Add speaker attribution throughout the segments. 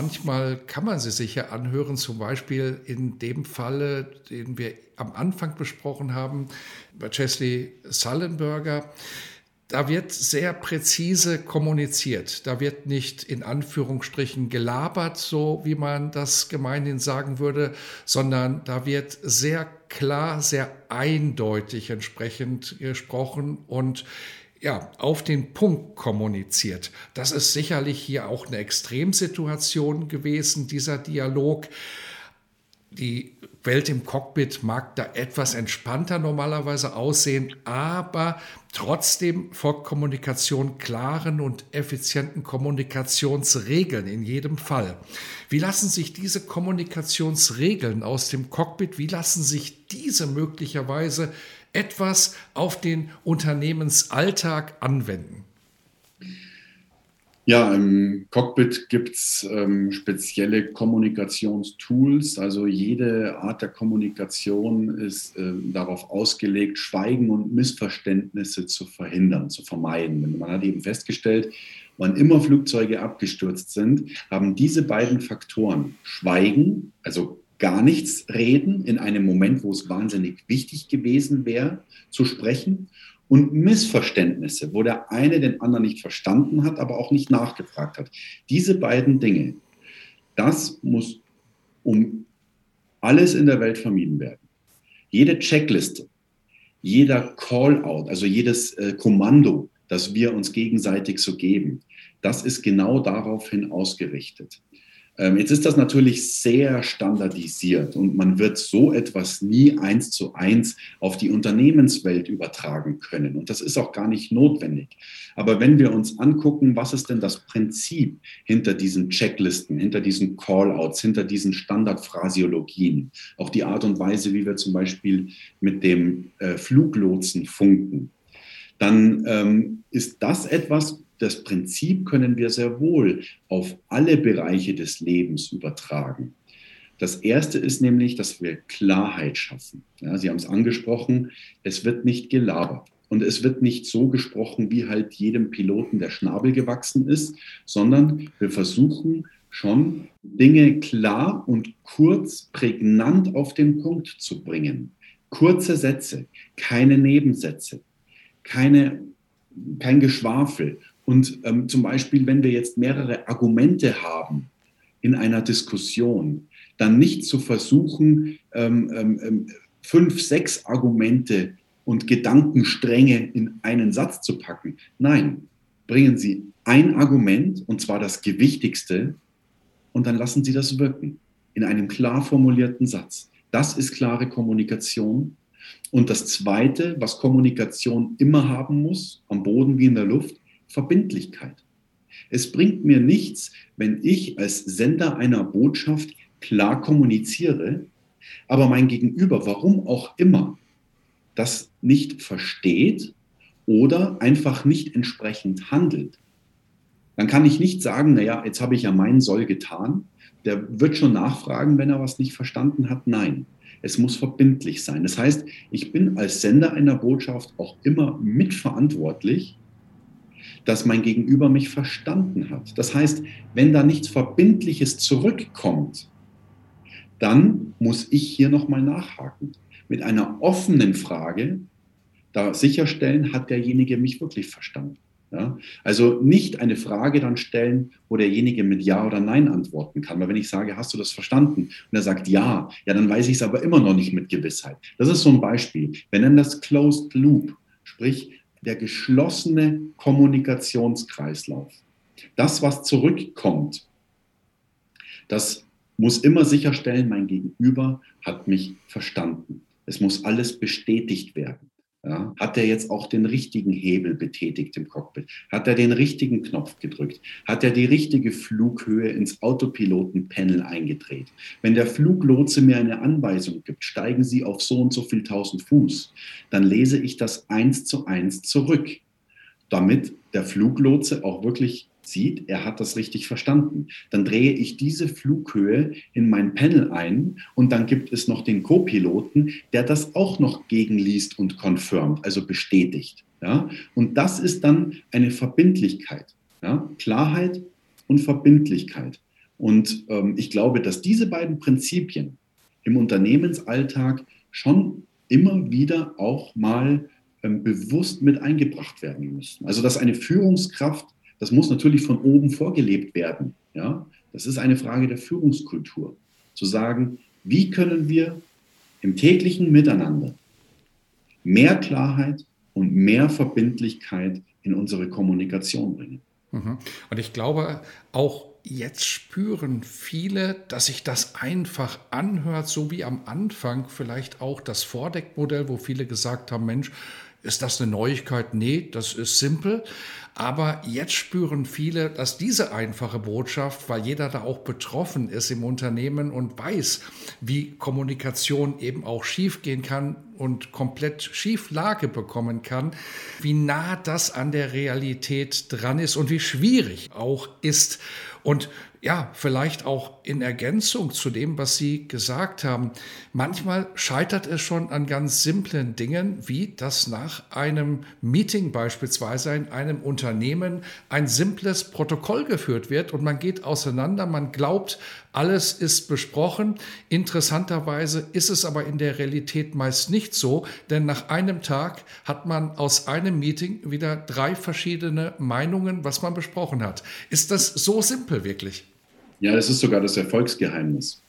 Speaker 1: Manchmal kann man sie sich ja anhören, zum Beispiel in dem Falle, den wir am Anfang besprochen haben, bei Chesley Sullenberger. Da wird sehr präzise kommuniziert. Da wird nicht in Anführungsstrichen gelabert, so wie man das gemeinhin sagen würde, sondern da wird sehr klar, sehr eindeutig entsprechend gesprochen und ja, auf den Punkt kommuniziert. Das ist sicherlich hier auch eine Extremsituation gewesen, dieser Dialog. Die Welt im Cockpit mag da etwas entspannter normalerweise aussehen, aber trotzdem folgt Kommunikation klaren und effizienten Kommunikationsregeln in jedem Fall. Wie lassen sich diese Kommunikationsregeln aus dem Cockpit, wie lassen sich diese möglicherweise etwas auf den Unternehmensalltag anwenden?
Speaker 2: Ja, im Cockpit gibt es ähm, spezielle Kommunikationstools. Also jede Art der Kommunikation ist äh, darauf ausgelegt, Schweigen und Missverständnisse zu verhindern, zu vermeiden. Man hat eben festgestellt, wann immer Flugzeuge abgestürzt sind, haben diese beiden Faktoren Schweigen, also gar nichts reden in einem Moment, wo es wahnsinnig wichtig gewesen wäre, zu sprechen. Und Missverständnisse, wo der eine den anderen nicht verstanden hat, aber auch nicht nachgefragt hat. Diese beiden Dinge, das muss um alles in der Welt vermieden werden. Jede Checkliste, jeder Call-out, also jedes äh, Kommando, das wir uns gegenseitig so geben, das ist genau daraufhin ausgerichtet. Ähm, jetzt ist das natürlich sehr standardisiert und man wird so etwas nie eins zu eins auf die Unternehmenswelt übertragen können. Und das ist auch gar nicht notwendig. Aber wenn wir uns angucken, was ist denn das Prinzip hinter diesen Checklisten, hinter diesen Callouts, hinter diesen Standardphrasiologien, auch die Art und Weise, wie wir zum Beispiel mit dem äh, Fluglotsen funken, dann ähm, ist das etwas, das Prinzip können wir sehr wohl auf alle Bereiche des Lebens übertragen. Das erste ist nämlich, dass wir Klarheit schaffen. Ja, Sie haben es angesprochen, es wird nicht gelabert. Und es wird nicht so gesprochen, wie halt jedem Piloten der Schnabel gewachsen ist, sondern wir versuchen schon Dinge klar und kurz, prägnant auf den Punkt zu bringen. Kurze Sätze, keine Nebensätze, keine, kein Geschwafel und ähm, zum Beispiel, wenn wir jetzt mehrere Argumente haben in einer Diskussion, dann nicht zu versuchen, ähm, ähm, ähm, fünf, sechs Argumente und Gedankenstränge in einen Satz zu packen. Nein, bringen Sie ein Argument, und zwar das gewichtigste, und dann lassen Sie das wirken in einem klar formulierten Satz. Das ist klare Kommunikation. Und das Zweite, was Kommunikation immer haben muss, am Boden wie in der Luft, Verbindlichkeit. Es bringt mir nichts, wenn ich als Sender einer Botschaft klar kommuniziere, aber mein Gegenüber, warum auch immer, das nicht versteht oder einfach nicht entsprechend handelt. Dann kann ich nicht sagen, naja, jetzt habe ich ja meinen Soll getan. Der wird schon nachfragen, wenn er was nicht verstanden hat. Nein, es muss verbindlich sein. Das heißt, ich bin als Sender einer Botschaft auch immer mitverantwortlich dass mein Gegenüber mich verstanden hat. Das heißt, wenn da nichts Verbindliches zurückkommt, dann muss ich hier nochmal nachhaken. Mit einer offenen Frage da sicherstellen, hat derjenige mich wirklich verstanden. Ja? Also nicht eine Frage dann stellen, wo derjenige mit Ja oder Nein antworten kann. Weil wenn ich sage, hast du das verstanden? Und er sagt Ja, ja, dann weiß ich es aber immer noch nicht mit Gewissheit. Das ist so ein Beispiel. Wir nennen das Closed Loop. Sprich, der geschlossene Kommunikationskreislauf. Das, was zurückkommt, das muss immer sicherstellen, mein Gegenüber hat mich verstanden. Es muss alles bestätigt werden. Ja, hat er jetzt auch den richtigen Hebel betätigt im Cockpit? Hat er den richtigen Knopf gedrückt? Hat er die richtige Flughöhe ins Autopilotenpanel eingedreht? Wenn der Fluglotse mir eine Anweisung gibt, steigen Sie auf so und so viel tausend Fuß, dann lese ich das eins zu eins zurück, damit der Fluglotse auch wirklich sieht, er hat das richtig verstanden. Dann drehe ich diese Flughöhe in mein Panel ein und dann gibt es noch den Co-Piloten, der das auch noch gegenliest und confirmt, also bestätigt. Ja? Und das ist dann eine Verbindlichkeit. Ja? Klarheit und Verbindlichkeit. Und ähm, ich glaube, dass diese beiden Prinzipien im Unternehmensalltag schon immer wieder auch mal ähm, bewusst mit eingebracht werden müssen. Also dass eine Führungskraft das muss natürlich von oben vorgelebt werden. Ja? Das ist eine Frage der Führungskultur. Zu sagen, wie können wir im täglichen Miteinander mehr Klarheit und mehr Verbindlichkeit in unsere Kommunikation bringen.
Speaker 1: Mhm. Und ich glaube, auch jetzt spüren viele, dass sich das einfach anhört, so wie am Anfang vielleicht auch das Vordeckmodell, wo viele gesagt haben, Mensch, ist das eine Neuigkeit? Nee, das ist simpel. Aber jetzt spüren viele, dass diese einfache Botschaft, weil jeder da auch betroffen ist im Unternehmen und weiß, wie Kommunikation eben auch schiefgehen kann und komplett Schieflage bekommen kann, wie nah das an der Realität dran ist und wie schwierig auch ist. Und ja, vielleicht auch in Ergänzung zu dem, was Sie gesagt haben. Manchmal scheitert es schon an ganz simplen Dingen, wie dass nach einem Meeting beispielsweise in einem Unternehmen ein simples Protokoll geführt wird und man geht auseinander, man glaubt, alles ist besprochen. Interessanterweise ist es aber in der Realität meist nicht so, denn nach einem Tag hat man aus einem Meeting wieder drei verschiedene Meinungen, was man besprochen hat. Ist das so simpel wirklich?
Speaker 2: Ja, das ist sogar das Erfolgsgeheimnis.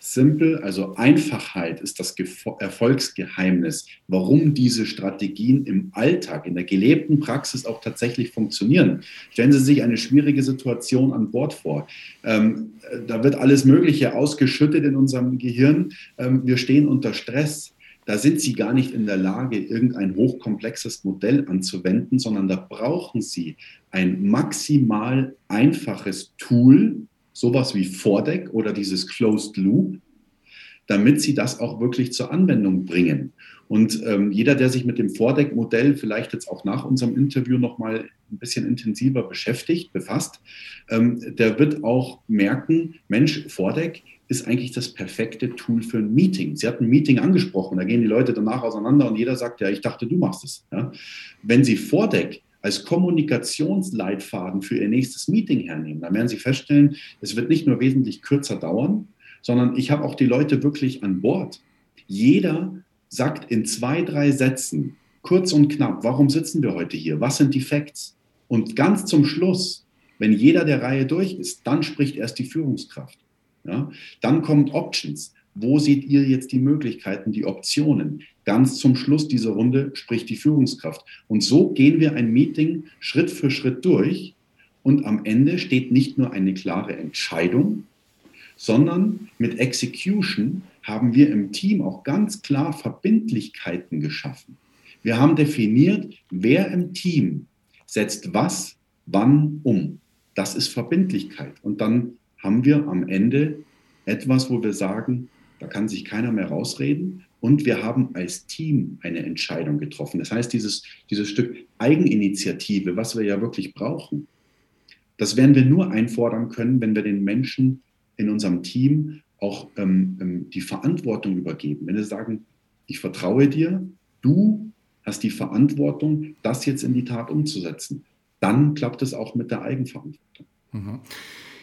Speaker 2: Simple, also Einfachheit ist das Erfolgsgeheimnis, warum diese Strategien im Alltag, in der gelebten Praxis auch tatsächlich funktionieren. Stellen Sie sich eine schwierige Situation an Bord vor. Ähm, da wird alles Mögliche ausgeschüttet in unserem Gehirn. Ähm, wir stehen unter Stress. Da sind Sie gar nicht in der Lage, irgendein hochkomplexes Modell anzuwenden, sondern da brauchen Sie ein maximal einfaches Tool, sowas wie Vordeck oder dieses Closed Loop, damit sie das auch wirklich zur Anwendung bringen. Und ähm, jeder, der sich mit dem Vordeck-Modell vielleicht jetzt auch nach unserem Interview noch mal ein bisschen intensiver beschäftigt, befasst, ähm, der wird auch merken, Mensch, Vordeck ist eigentlich das perfekte Tool für ein Meeting. Sie hatten ein Meeting angesprochen, da gehen die Leute danach auseinander und jeder sagt, ja, ich dachte, du machst es. Ja? Wenn Sie Vordeck als Kommunikationsleitfaden für Ihr nächstes Meeting hernehmen, dann werden Sie feststellen, es wird nicht nur wesentlich kürzer dauern, sondern ich habe auch die Leute wirklich an Bord. Jeder sagt in zwei, drei Sätzen, kurz und knapp, warum sitzen wir heute hier? Was sind die Facts? Und ganz zum Schluss, wenn jeder der Reihe durch ist, dann spricht erst die Führungskraft. Ja? Dann kommt Options. Wo seht ihr jetzt die Möglichkeiten, die Optionen? Ganz zum Schluss dieser Runde spricht die Führungskraft. Und so gehen wir ein Meeting Schritt für Schritt durch. Und am Ende steht nicht nur eine klare Entscheidung, sondern mit Execution haben wir im Team auch ganz klar Verbindlichkeiten geschaffen. Wir haben definiert, wer im Team setzt was, wann um. Das ist Verbindlichkeit. Und dann haben wir am Ende etwas, wo wir sagen, da kann sich keiner mehr rausreden. Und wir haben als Team eine Entscheidung getroffen. Das heißt, dieses, dieses Stück Eigeninitiative, was wir ja wirklich brauchen, das werden wir nur einfordern können, wenn wir den Menschen in unserem Team auch ähm, ähm die Verantwortung übergeben. Wenn sie sagen, ich vertraue dir, du hast die Verantwortung, das jetzt in die Tat umzusetzen, dann klappt es auch mit der Eigenverantwortung.
Speaker 1: Mhm.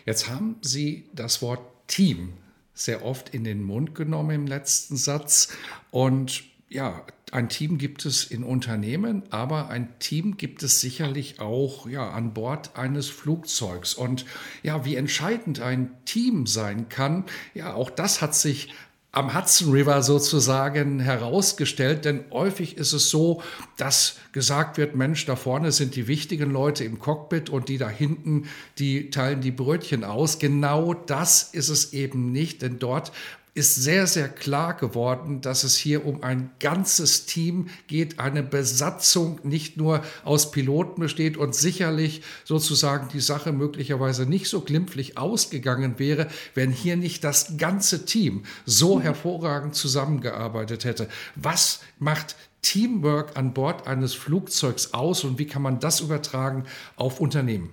Speaker 1: Jetzt haben Sie das Wort Team sehr oft in den Mund genommen im letzten Satz. Und ja, ein Team gibt es in Unternehmen, aber ein Team gibt es sicherlich auch ja, an Bord eines Flugzeugs. Und ja, wie entscheidend ein Team sein kann, ja, auch das hat sich am Hudson River sozusagen herausgestellt, denn häufig ist es so, dass gesagt wird, Mensch, da vorne sind die wichtigen Leute im Cockpit und die da hinten, die teilen die Brötchen aus. Genau das ist es eben nicht, denn dort ist sehr, sehr klar geworden, dass es hier um ein ganzes Team geht, eine Besatzung nicht nur aus Piloten besteht und sicherlich sozusagen die Sache möglicherweise nicht so glimpflich ausgegangen wäre, wenn hier nicht das ganze Team so hervorragend zusammengearbeitet hätte. Was macht Teamwork an Bord eines Flugzeugs aus und wie kann man das übertragen auf Unternehmen?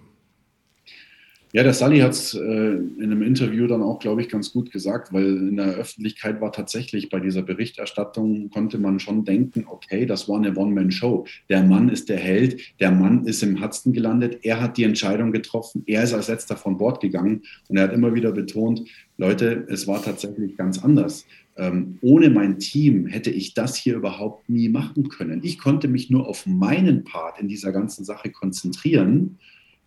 Speaker 2: Ja, der Sally hat es äh, in einem Interview dann auch, glaube ich, ganz gut gesagt, weil in der Öffentlichkeit war tatsächlich bei dieser Berichterstattung, konnte man schon denken, okay, das war eine One-Man-Show. Der Mann ist der Held, der Mann ist im Hudson gelandet, er hat die Entscheidung getroffen, er ist als letzter von Bord gegangen und er hat immer wieder betont, Leute, es war tatsächlich ganz anders. Ähm, ohne mein Team hätte ich das hier überhaupt nie machen können. Ich konnte mich nur auf meinen Part in dieser ganzen Sache konzentrieren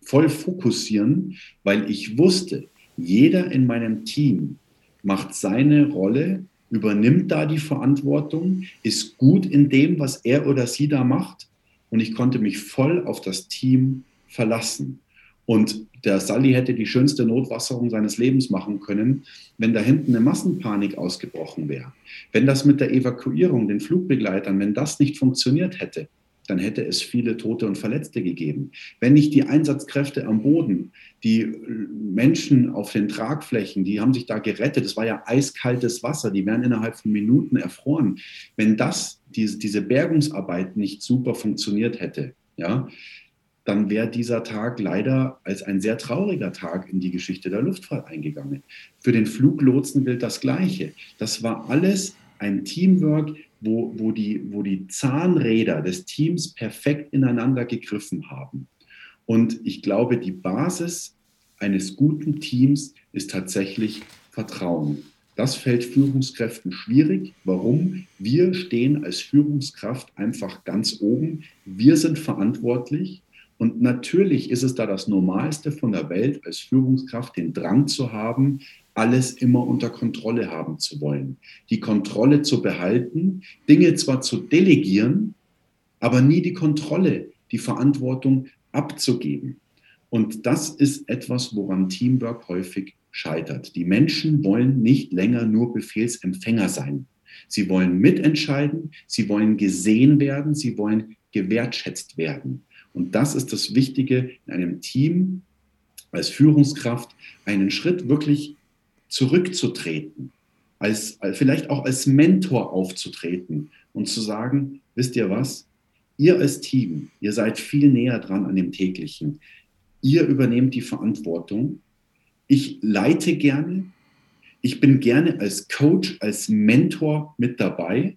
Speaker 2: voll fokussieren, weil ich wusste, jeder in meinem Team macht seine Rolle, übernimmt da die Verantwortung, ist gut in dem, was er oder sie da macht und ich konnte mich voll auf das Team verlassen. Und der Sally hätte die schönste Notwasserung seines Lebens machen können, wenn da hinten eine Massenpanik ausgebrochen wäre. Wenn das mit der Evakuierung, den Flugbegleitern, wenn das nicht funktioniert hätte, dann hätte es viele Tote und Verletzte gegeben. Wenn nicht die Einsatzkräfte am Boden, die Menschen auf den Tragflächen, die haben sich da gerettet, es war ja eiskaltes Wasser, die wären innerhalb von Minuten erfroren. Wenn das, diese, Bergungsarbeit nicht super funktioniert hätte, ja, dann wäre dieser Tag leider als ein sehr trauriger Tag in die Geschichte der Luftfahrt eingegangen. Für den Fluglotsen gilt das Gleiche. Das war alles ein Teamwork, wo, wo, die, wo die Zahnräder des Teams perfekt ineinander gegriffen haben. Und ich glaube, die Basis eines guten Teams ist tatsächlich Vertrauen. Das fällt Führungskräften schwierig. Warum? Wir stehen als Führungskraft einfach ganz oben. Wir sind verantwortlich. Und natürlich ist es da das Normalste von der Welt, als Führungskraft den Drang zu haben, alles immer unter Kontrolle haben zu wollen. Die Kontrolle zu behalten, Dinge zwar zu delegieren, aber nie die Kontrolle, die Verantwortung abzugeben. Und das ist etwas, woran Teamwork häufig scheitert. Die Menschen wollen nicht länger nur Befehlsempfänger sein. Sie wollen mitentscheiden, sie wollen gesehen werden, sie wollen gewertschätzt werden. Und das ist das Wichtige in einem Team als Führungskraft, einen Schritt wirklich zurückzutreten, als, vielleicht auch als Mentor aufzutreten und zu sagen, wisst ihr was, ihr als Team, ihr seid viel näher dran an dem täglichen. Ihr übernehmt die Verantwortung. Ich leite gerne. Ich bin gerne als Coach, als Mentor mit dabei.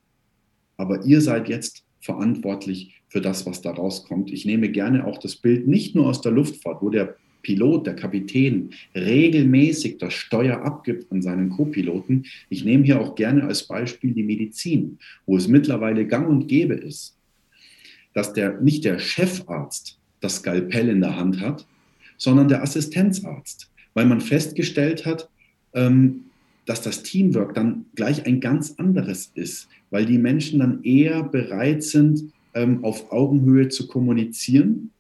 Speaker 2: Aber ihr seid jetzt verantwortlich für das, was da rauskommt. Ich nehme gerne auch das Bild nicht nur aus der Luftfahrt, wo der Pilot, der Kapitän regelmäßig das Steuer abgibt an seinen Co-Piloten. Ich nehme hier auch gerne als Beispiel die Medizin, wo es mittlerweile gang und gäbe ist, dass der, nicht der Chefarzt das Skalpell in der Hand hat, sondern der Assistenzarzt, weil man festgestellt hat, ähm, dass das Teamwork dann gleich ein ganz anderes ist, weil die Menschen dann eher bereit sind, auf Augenhöhe zu kommunizieren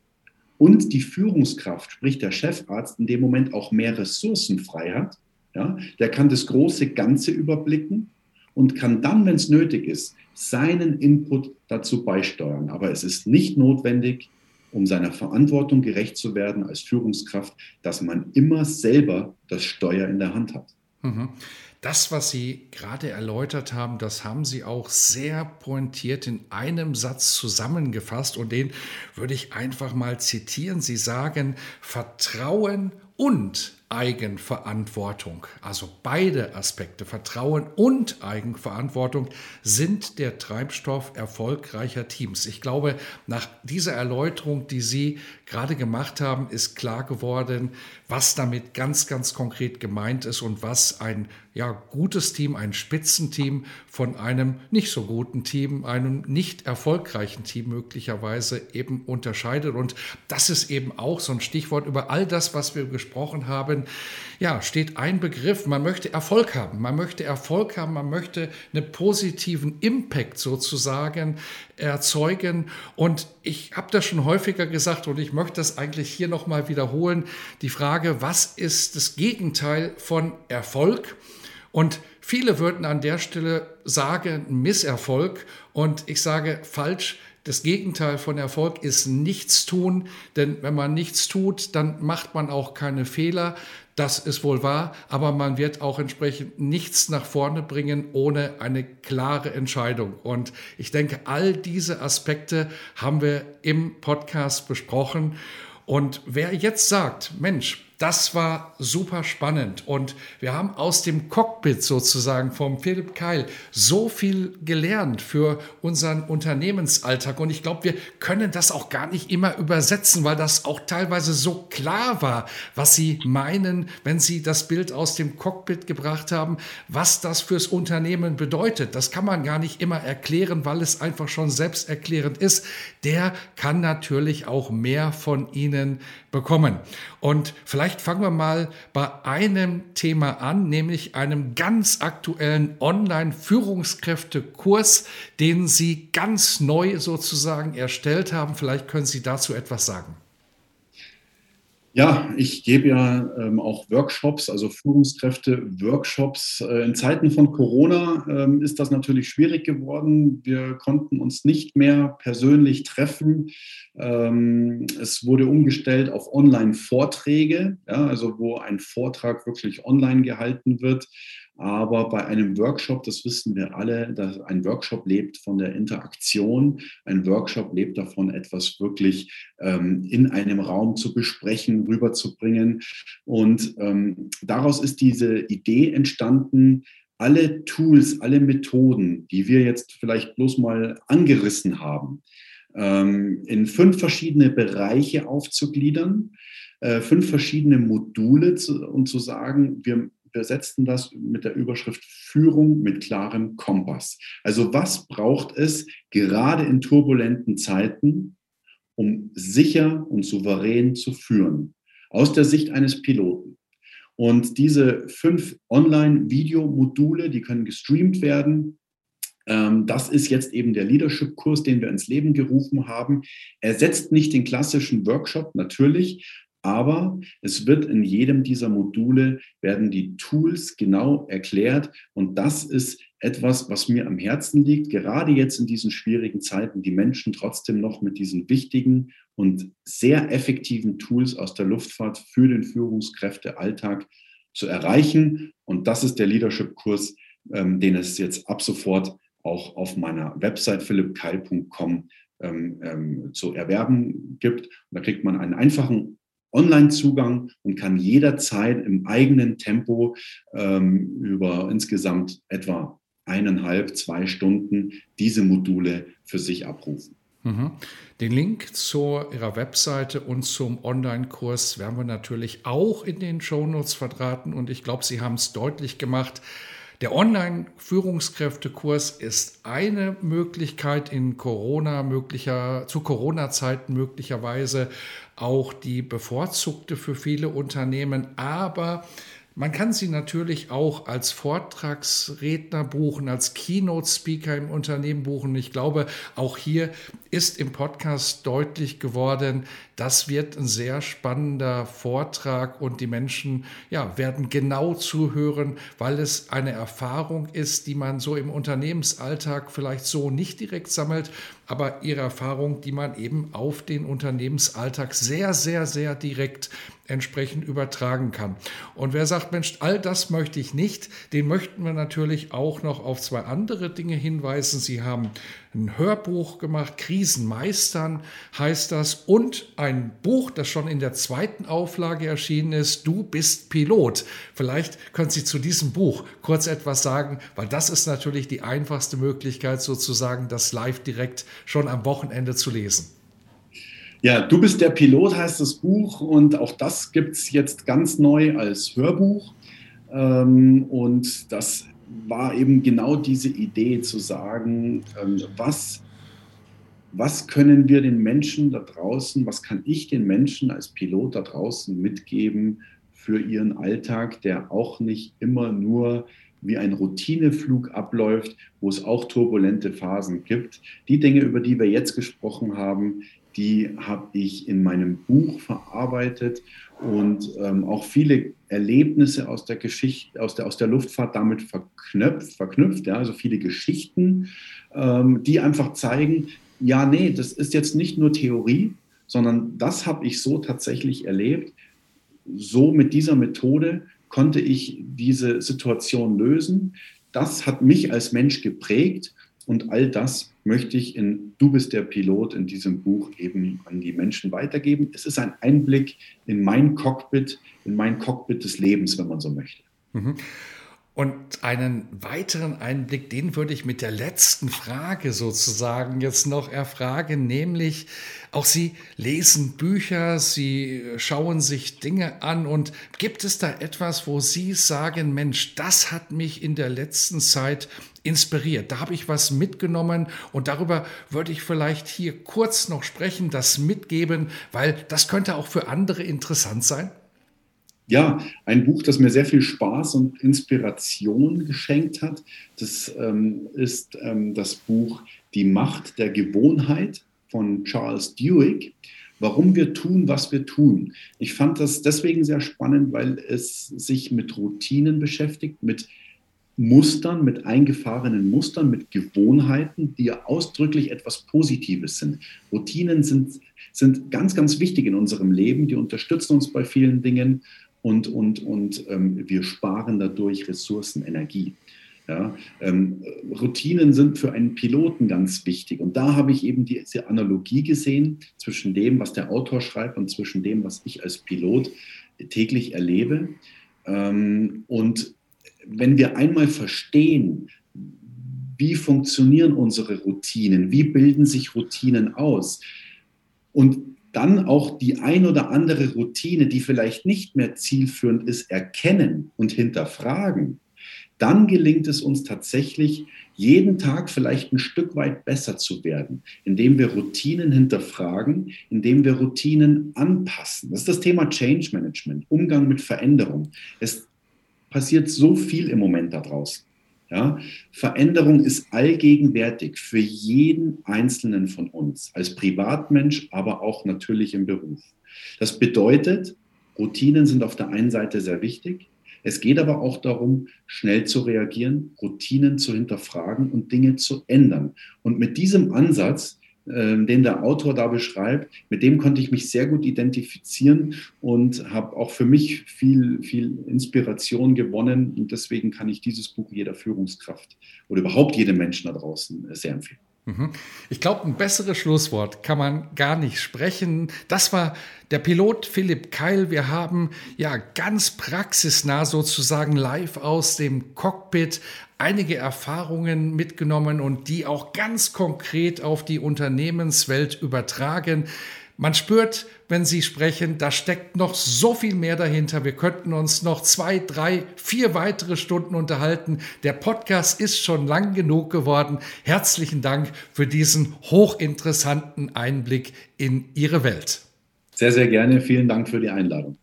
Speaker 2: und die Führungskraft, sprich der Chefarzt, in dem Moment auch mehr Ressourcen frei hat. Ja, der kann das große Ganze überblicken und kann dann, wenn es nötig ist, seinen Input dazu beisteuern. Aber es ist nicht notwendig, um seiner Verantwortung gerecht zu werden als Führungskraft, dass man immer selber das Steuer in der Hand hat.
Speaker 1: Mhm. Das, was Sie gerade erläutert haben, das haben Sie auch sehr pointiert in einem Satz zusammengefasst und den würde ich einfach mal zitieren. Sie sagen, Vertrauen und Eigenverantwortung, also beide Aspekte, Vertrauen und Eigenverantwortung, sind der Treibstoff erfolgreicher Teams. Ich glaube, nach dieser Erläuterung, die Sie gerade gemacht haben, ist klar geworden, was damit ganz, ganz konkret gemeint ist und was ein ja, gutes Team, ein Spitzenteam von einem nicht so guten Team, einem nicht erfolgreichen Team möglicherweise eben unterscheidet. Und das ist eben auch so ein Stichwort über all das, was wir gesprochen haben. Ja, steht ein Begriff, man möchte Erfolg haben. Man möchte Erfolg haben, man möchte einen positiven Impact sozusagen erzeugen. Und ich habe das schon häufiger gesagt und ich möchte das eigentlich hier nochmal wiederholen. Die Frage, was ist das Gegenteil von Erfolg? Und viele würden an der Stelle sagen Misserfolg und ich sage falsch. Das Gegenteil von Erfolg ist nichts tun, denn wenn man nichts tut, dann macht man auch keine Fehler. Das ist wohl wahr, aber man wird auch entsprechend nichts nach vorne bringen ohne eine klare Entscheidung. Und ich denke, all diese Aspekte haben wir im Podcast besprochen. Und wer jetzt sagt, Mensch, das war super spannend und wir haben aus dem Cockpit sozusagen vom Philipp Keil so viel gelernt für unseren Unternehmensalltag und ich glaube, wir können das auch gar nicht immer übersetzen, weil das auch teilweise so klar war, was Sie meinen, wenn Sie das Bild aus dem Cockpit gebracht haben, was das fürs Unternehmen bedeutet. Das kann man gar nicht immer erklären, weil es einfach schon selbsterklärend ist. Der kann natürlich auch mehr von Ihnen bekommen. Und vielleicht fangen wir mal bei einem Thema an, nämlich einem ganz aktuellen Online-Führungskräftekurs, den Sie ganz neu sozusagen erstellt haben. Vielleicht können Sie dazu etwas sagen.
Speaker 2: Ja, ich gebe ja ähm, auch Workshops, also Führungskräfte-Workshops. Äh, in Zeiten von Corona ähm, ist das natürlich schwierig geworden. Wir konnten uns nicht mehr persönlich treffen. Ähm, es wurde umgestellt auf Online-Vorträge, ja, also wo ein Vortrag wirklich online gehalten wird. Aber bei einem Workshop, das wissen wir alle, dass ein Workshop lebt von der Interaktion. Ein Workshop lebt davon, etwas wirklich ähm, in einem Raum zu besprechen, rüberzubringen. Und ähm, daraus ist diese Idee entstanden, alle Tools, alle Methoden, die wir jetzt vielleicht bloß mal angerissen haben, ähm, in fünf verschiedene Bereiche aufzugliedern, äh, fünf verschiedene Module zu, und zu sagen, wir besetzten das mit der Überschrift Führung mit klarem Kompass. Also was braucht es gerade in turbulenten Zeiten, um sicher und souverän zu führen? Aus der Sicht eines Piloten. Und diese fünf Online-Video-Module, die können gestreamt werden. Ähm, das ist jetzt eben der Leadership-Kurs, den wir ins Leben gerufen haben. Er setzt nicht den klassischen Workshop, natürlich, aber es wird in jedem dieser Module werden die Tools genau erklärt und das ist etwas, was mir am Herzen liegt, gerade jetzt in diesen schwierigen Zeiten, die Menschen trotzdem noch mit diesen wichtigen und sehr effektiven Tools aus der Luftfahrt für den Führungskräftealltag zu erreichen. Und das ist der Leadership-Kurs, ähm, den es jetzt ab sofort auch auf meiner Website philippkeil.com ähm, ähm, zu erwerben gibt. Und da kriegt man einen einfachen Online-Zugang und kann jederzeit im eigenen Tempo ähm, über insgesamt etwa eineinhalb, zwei Stunden diese Module für sich abrufen.
Speaker 1: Mhm. Den Link zu Ihrer Webseite und zum Online-Kurs werden wir natürlich auch in den Shownotes verdrahten und ich glaube, Sie haben es deutlich gemacht. Der Online-Führungskräftekurs ist eine Möglichkeit in Corona möglicher, zu Corona-Zeiten möglicherweise auch die bevorzugte für viele Unternehmen, aber man kann sie natürlich auch als Vortragsredner buchen, als Keynote-Speaker im Unternehmen buchen. Ich glaube, auch hier ist im Podcast deutlich geworden, das wird ein sehr spannender Vortrag und die Menschen ja, werden genau zuhören, weil es eine Erfahrung ist, die man so im Unternehmensalltag vielleicht so nicht direkt sammelt, aber ihre Erfahrung, die man eben auf den Unternehmensalltag sehr, sehr, sehr direkt entsprechend übertragen kann. Und wer sagt, Mensch, all das möchte ich nicht, den möchten wir natürlich auch noch auf zwei andere Dinge hinweisen. Sie haben ein Hörbuch gemacht, Krisen meistern heißt das, und ein Buch, das schon in der zweiten Auflage erschienen ist, Du bist Pilot. Vielleicht können Sie zu diesem Buch kurz etwas sagen, weil das ist natürlich die einfachste Möglichkeit, sozusagen das live direkt schon am Wochenende zu lesen.
Speaker 2: Ja, Du bist der Pilot heißt das Buch und auch das gibt es jetzt ganz neu als Hörbuch. Ähm, und das war eben genau diese Idee zu sagen, ähm, was, was können wir den Menschen da draußen, was kann ich den Menschen als Pilot da draußen mitgeben für ihren Alltag, der auch nicht immer nur wie ein Routineflug abläuft, wo es auch turbulente Phasen gibt. Die Dinge, über die wir jetzt gesprochen haben, die habe ich in meinem Buch verarbeitet und ähm, auch viele Erlebnisse aus der Geschichte, aus der, aus der Luftfahrt damit verknüpft, verknüpft ja, also viele Geschichten, ähm, die einfach zeigen, ja, nee, das ist jetzt nicht nur Theorie, sondern das habe ich so tatsächlich erlebt. So mit dieser Methode konnte ich diese Situation lösen. Das hat mich als Mensch geprägt und all das möchte ich in Du bist der Pilot in diesem Buch eben an die Menschen weitergeben. Es ist ein Einblick in mein Cockpit, in mein Cockpit des Lebens, wenn man so möchte. Mhm.
Speaker 1: Und einen weiteren Einblick, den würde ich mit der letzten Frage sozusagen jetzt noch erfragen, nämlich auch Sie lesen Bücher, Sie schauen sich Dinge an und gibt es da etwas, wo Sie sagen, Mensch, das hat mich in der letzten Zeit inspiriert, da habe ich was mitgenommen und darüber würde ich vielleicht hier kurz noch sprechen, das mitgeben, weil das könnte auch für andere interessant sein?
Speaker 2: ja, ein Buch, das mir sehr viel Spaß und Inspiration geschenkt hat. Das ähm, ist ähm, das Buch Die Macht der Gewohnheit von Charles Duhigg. Warum wir tun, was wir tun. Ich fand das deswegen sehr spannend, weil es sich mit Routinen beschäftigt, mit Mustern, mit eingefahrenen Mustern, mit Gewohnheiten, die ja ausdrücklich etwas Positives sind. Routinen sind, sind ganz, ganz wichtig in unserem Leben. Die unterstützen uns bei vielen Dingen und, und, und ähm, wir sparen dadurch Ressourcen, Energie. Ja, ähm, Routinen sind für einen Piloten ganz wichtig. Und da habe ich eben diese Analogie gesehen zwischen dem, was der Autor schreibt und zwischen dem, was ich als Pilot täglich erlebe. Ähm, und wenn wir einmal verstehen, wie funktionieren unsere Routinen, wie bilden sich Routinen aus und dann auch die ein oder andere Routine, die vielleicht nicht mehr zielführend ist, erkennen und hinterfragen, dann gelingt es uns tatsächlich, jeden Tag vielleicht ein Stück weit besser zu werden, indem wir Routinen hinterfragen, indem wir Routinen anpassen. Das ist das Thema Change Management, Umgang mit Veränderung. Es passiert so viel im Moment da draußen. Ja? Veränderung ist allgegenwärtig für jeden Einzelnen von uns, als Privatmensch, aber auch natürlich im Beruf. Das bedeutet, Routinen sind auf der einen Seite sehr wichtig. Es geht aber auch darum, schnell zu reagieren, Routinen zu hinterfragen und Dinge zu ändern. Und mit diesem Ansatz den der Autor da beschreibt, mit dem konnte ich mich sehr gut identifizieren und habe auch für mich viel, viel Inspiration gewonnen. Und deswegen kann ich dieses Buch jeder Führungskraft oder überhaupt jedem Menschen da draußen äh, sehr empfehlen.
Speaker 1: Mhm. Ich glaube, ein besseres Schlusswort kann man gar nicht sprechen. Das war der Pilot Philipp Keil. Wir haben ja ganz praxisnah sozusagen live aus dem Cockpit einige Erfahrungen mitgenommen und die auch ganz konkret auf die Unternehmenswelt übertragen. Man spürt, wenn Sie sprechen, da steckt noch so viel mehr dahinter. Wir könnten uns noch zwei, drei, vier weitere Stunden unterhalten. Der Podcast ist schon lang genug geworden. Herzlichen Dank für diesen hochinteressanten Einblick in Ihre Welt.
Speaker 2: Sehr, sehr gerne. Vielen Dank für die Einladung.